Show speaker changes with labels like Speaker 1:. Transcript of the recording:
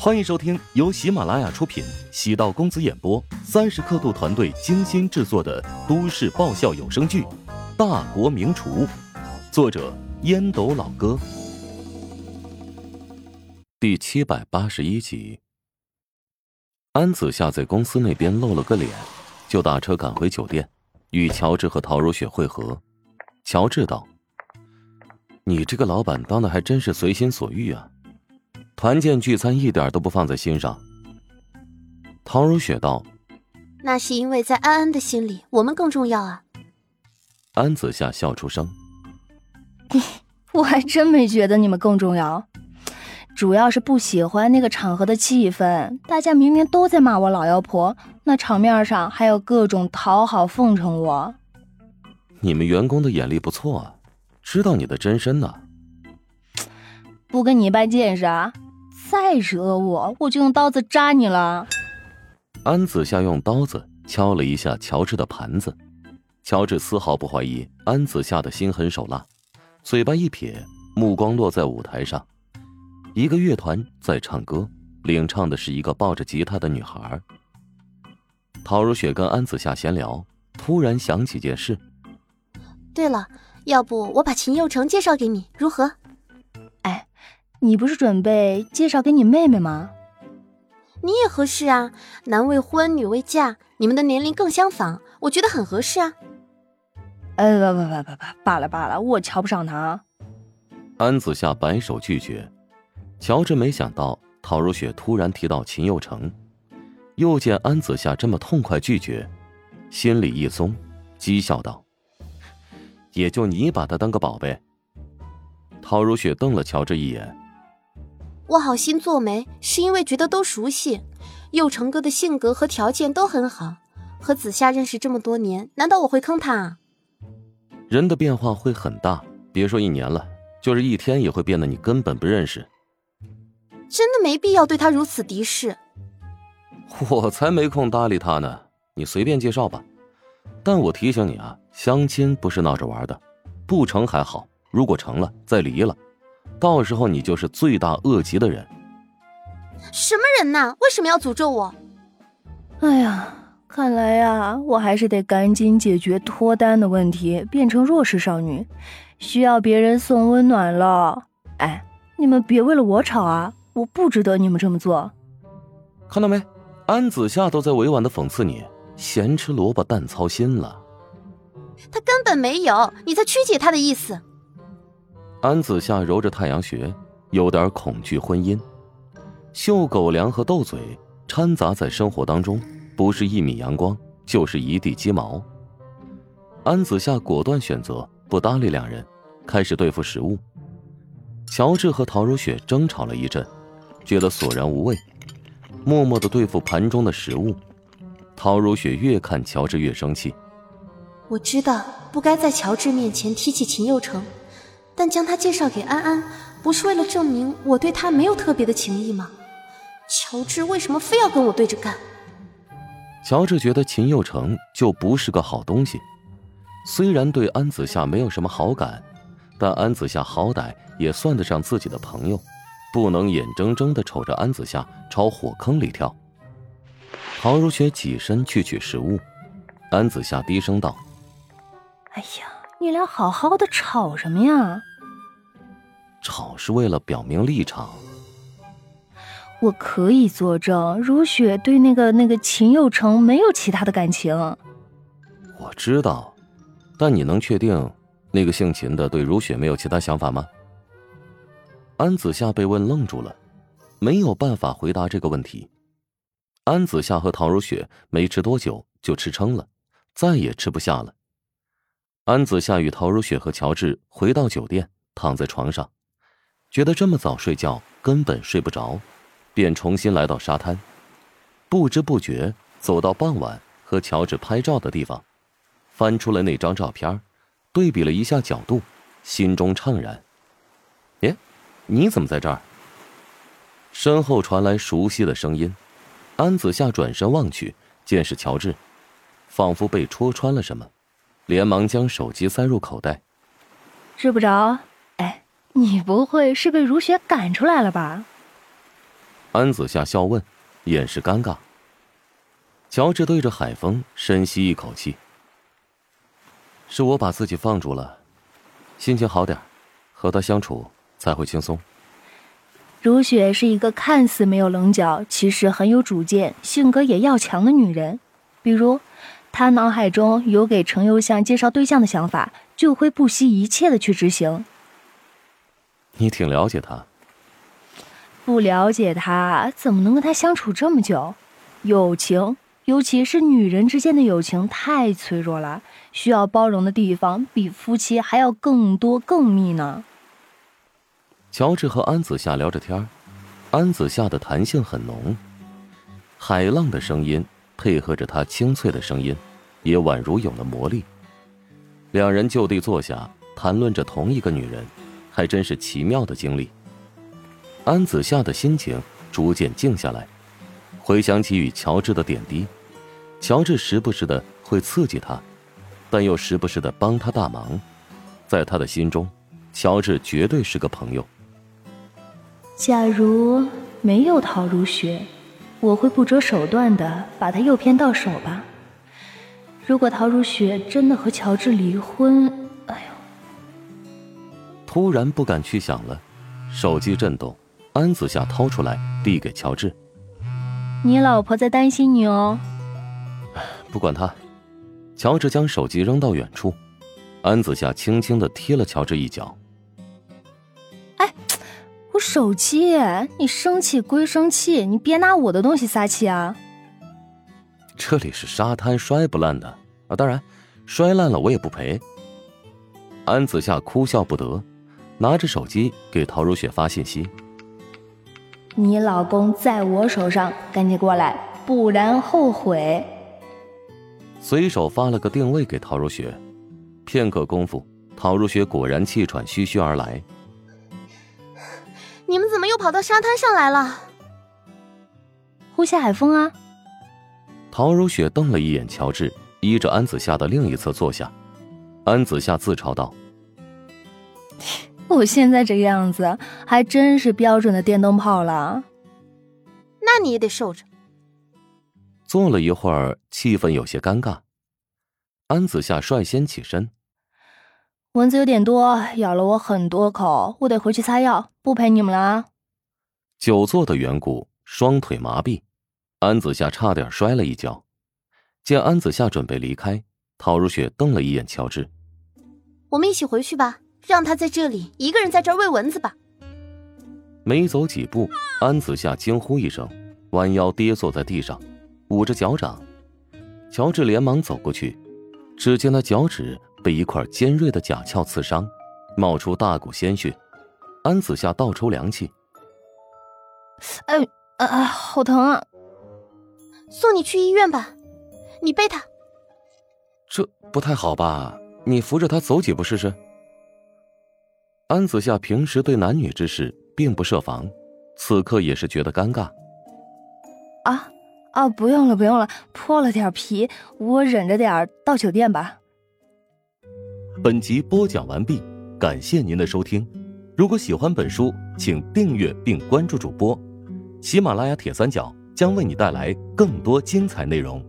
Speaker 1: 欢迎收听由喜马拉雅出品、喜道公子演播、三十刻度团队精心制作的都市爆笑有声剧《大国名厨》，作者烟斗老哥，第七百八十一集。安子夏在公司那边露了个脸，就打车赶回酒店，与乔治和陶如雪会合。乔治道：“你这个老板当的还真是随心所欲啊。”团建聚餐一点都不放在心上。唐如雪道：“
Speaker 2: 那是因为在安安的心里，我们更重要啊。”
Speaker 1: 安子夏笑出声：“
Speaker 3: 我还真没觉得你们更重要，主要是不喜欢那个场合的气氛。大家明明都在骂我老妖婆，那场面上还有各种讨好奉承我。
Speaker 1: 你们员工的眼力不错啊，知道你的真身呢。
Speaker 3: 不跟你一般见识啊！”再惹我，我就用刀子扎你了。
Speaker 1: 安子夏用刀子敲了一下乔治的盘子，乔治丝毫不怀疑安子夏的心狠手辣，嘴巴一撇，目光落在舞台上，一个乐团在唱歌，领唱的是一个抱着吉他的女孩。陶如雪跟安子夏闲聊，突然想起件事。
Speaker 2: 对了，要不我把秦佑成介绍给你，如何？
Speaker 3: 你不是准备介绍给你妹妹吗？
Speaker 2: 你也合适啊，男未婚女未嫁，你们的年龄更相仿，我觉得很合适啊。
Speaker 3: 哎，不不不不不，罢了罢了，我瞧不上他。
Speaker 1: 安子夏摆手拒绝。乔治没想到陶如雪突然提到秦佑成，又见安子夏这么痛快拒绝，心里一松，讥笑道：“也就你把他当个宝贝。”陶如雪瞪了乔治一眼。
Speaker 2: 我好心做媒，是因为觉得都熟悉，佑成哥的性格和条件都很好。和子夏认识这么多年，难道我会坑他啊？
Speaker 1: 人的变化会很大，别说一年了，就是一天也会变得你根本不认识。
Speaker 2: 真的没必要对他如此敌视。
Speaker 1: 我才没空搭理他呢，你随便介绍吧。但我提醒你啊，相亲不是闹着玩的，不成还好，如果成了，再离了。到时候你就是罪大恶极的人。
Speaker 2: 什么人呐？为什么要诅咒我？
Speaker 3: 哎呀，看来呀，我还是得赶紧解决脱单的问题，变成弱势少女，需要别人送温暖了。哎，你们别为了我吵啊！我不值得你们这么做。
Speaker 1: 看到没？安子夏都在委婉的讽刺你，咸吃萝卜淡操心了。
Speaker 2: 他根本没有，你在曲解他的意思。
Speaker 1: 安子夏揉着太阳穴，有点恐惧婚姻。嗅狗粮和斗嘴掺杂在生活当中，不是一米阳光，就是一地鸡毛。安子夏果断选择不搭理两人，开始对付食物。乔治和陶如雪争吵了一阵，觉得索然无味，默默的对付盘中的食物。陶如雪越看乔治越生气。
Speaker 2: 我知道不该在乔治面前提起秦佑成。但将他介绍给安安，不是为了证明我对他没有特别的情谊吗？乔治为什么非要跟我对着干？
Speaker 1: 乔治觉得秦佑成就不是个好东西，虽然对安子夏没有什么好感，但安子夏好歹也算得上自己的朋友，不能眼睁睁的瞅着安子夏朝火坑里跳。陶如雪起身去取食物，安子夏低声道：“
Speaker 3: 哎呀，你俩好好的吵什么呀？”
Speaker 1: 吵是为了表明立场。
Speaker 3: 我可以作证，如雪对那个那个秦佑成没有其他的感情。
Speaker 1: 我知道，但你能确定那个姓秦的对如雪没有其他想法吗？安子夏被问愣住了，没有办法回答这个问题。安子夏和陶如雪没吃多久就吃撑了，再也吃不下了。安子夏与陶如雪和乔治回到酒店，躺在床上。觉得这么早睡觉根本睡不着，便重新来到沙滩，不知不觉走到傍晚和乔治拍照的地方，翻出了那张照片，对比了一下角度，心中怅然。耶，你怎么在这儿？身后传来熟悉的声音，安子夏转身望去，见是乔治，仿佛被戳穿了什么，连忙将手机塞入口袋。
Speaker 3: 睡不着。哎你不会是被如雪赶出来了吧？
Speaker 1: 安子夏笑问，掩饰尴尬。乔治对着海风深吸一口气。是我把自己放住了，心情好点，和他相处才会轻松。
Speaker 3: 如雪是一个看似没有棱角，其实很有主见、性格也要强的女人。比如，她脑海中有给程优香介绍对象的想法，就会不惜一切的去执行。
Speaker 1: 你挺了解他。
Speaker 3: 不了解他，怎么能跟他相处这么久？友情。尤其是女人之间的友情太脆弱了，需要包容的地方比夫妻还要更多更密呢。
Speaker 1: 乔治和安子夏聊着天安子夏的弹性很浓，海浪的声音配合着她清脆的声音，也宛如有了魔力。两人就地坐下，谈论着同一个女人，还真是奇妙的经历。安子夏的心情逐渐静下来，回想起与乔治的点滴。乔治时不时的会刺激他，但又时不时的帮他大忙，在他的心中，乔治绝对是个朋友。
Speaker 3: 假如没有陶如雪，我会不择手段的把他诱骗到手吧。如果陶如雪真的和乔治离婚，哎呦！
Speaker 1: 突然不敢去想了，手机震动，安子夏掏出来递给乔治：“
Speaker 3: 你老婆在担心你哦。”
Speaker 1: 不管他，乔治将手机扔到远处，安子夏轻轻的踢了乔治一脚。
Speaker 3: 哎，我手机，你生气归生气，你别拿我的东西撒气啊！
Speaker 1: 这里是沙滩，摔不烂的啊！当然，摔烂了我也不赔。安子夏哭笑不得，拿着手机给陶如雪发信息：“
Speaker 3: 你老公在我手上，赶紧过来，不然后悔。”
Speaker 1: 随手发了个定位给陶如雪，片刻功夫，陶如雪果然气喘吁吁而来。
Speaker 2: 你们怎么又跑到沙滩上来了？
Speaker 3: 呼吸海风啊！
Speaker 1: 陶如雪瞪了一眼乔治，依着安子夏的另一侧坐下。安子夏自嘲道：“
Speaker 3: 我现在这个样子，还真是标准的电灯泡了。
Speaker 2: 那你也得受着。”
Speaker 1: 坐了一会儿，气氛有些尴尬。安子夏率先起身：“
Speaker 3: 蚊子有点多，咬了我很多口，我得回去擦药，不陪你们了啊。”
Speaker 1: 久坐的缘故，双腿麻痹，安子夏差点摔了一跤。见安子夏准备离开，陶如雪瞪了一眼乔治：“
Speaker 2: 我们一起回去吧，让他在这里一个人在这儿喂蚊子吧。”
Speaker 1: 没走几步，安子夏惊呼一声，弯腰跌坐在地上。捂着脚掌，乔治连忙走过去，只见他脚趾被一块尖锐的甲壳刺伤，冒出大股鲜血。安子夏倒抽凉气：“
Speaker 3: 哎，啊啊，好疼啊！
Speaker 2: 送你去医院吧，你背他。”
Speaker 1: 这不太好吧？你扶着他走几步试试。安子夏平时对男女之事并不设防，此刻也是觉得尴尬。
Speaker 3: 啊。啊，不用了，不用了，破了点皮，我忍着点到酒店吧。
Speaker 1: 本集播讲完毕，感谢您的收听。如果喜欢本书，请订阅并关注主播。喜马拉雅铁三角将为你带来更多精彩内容。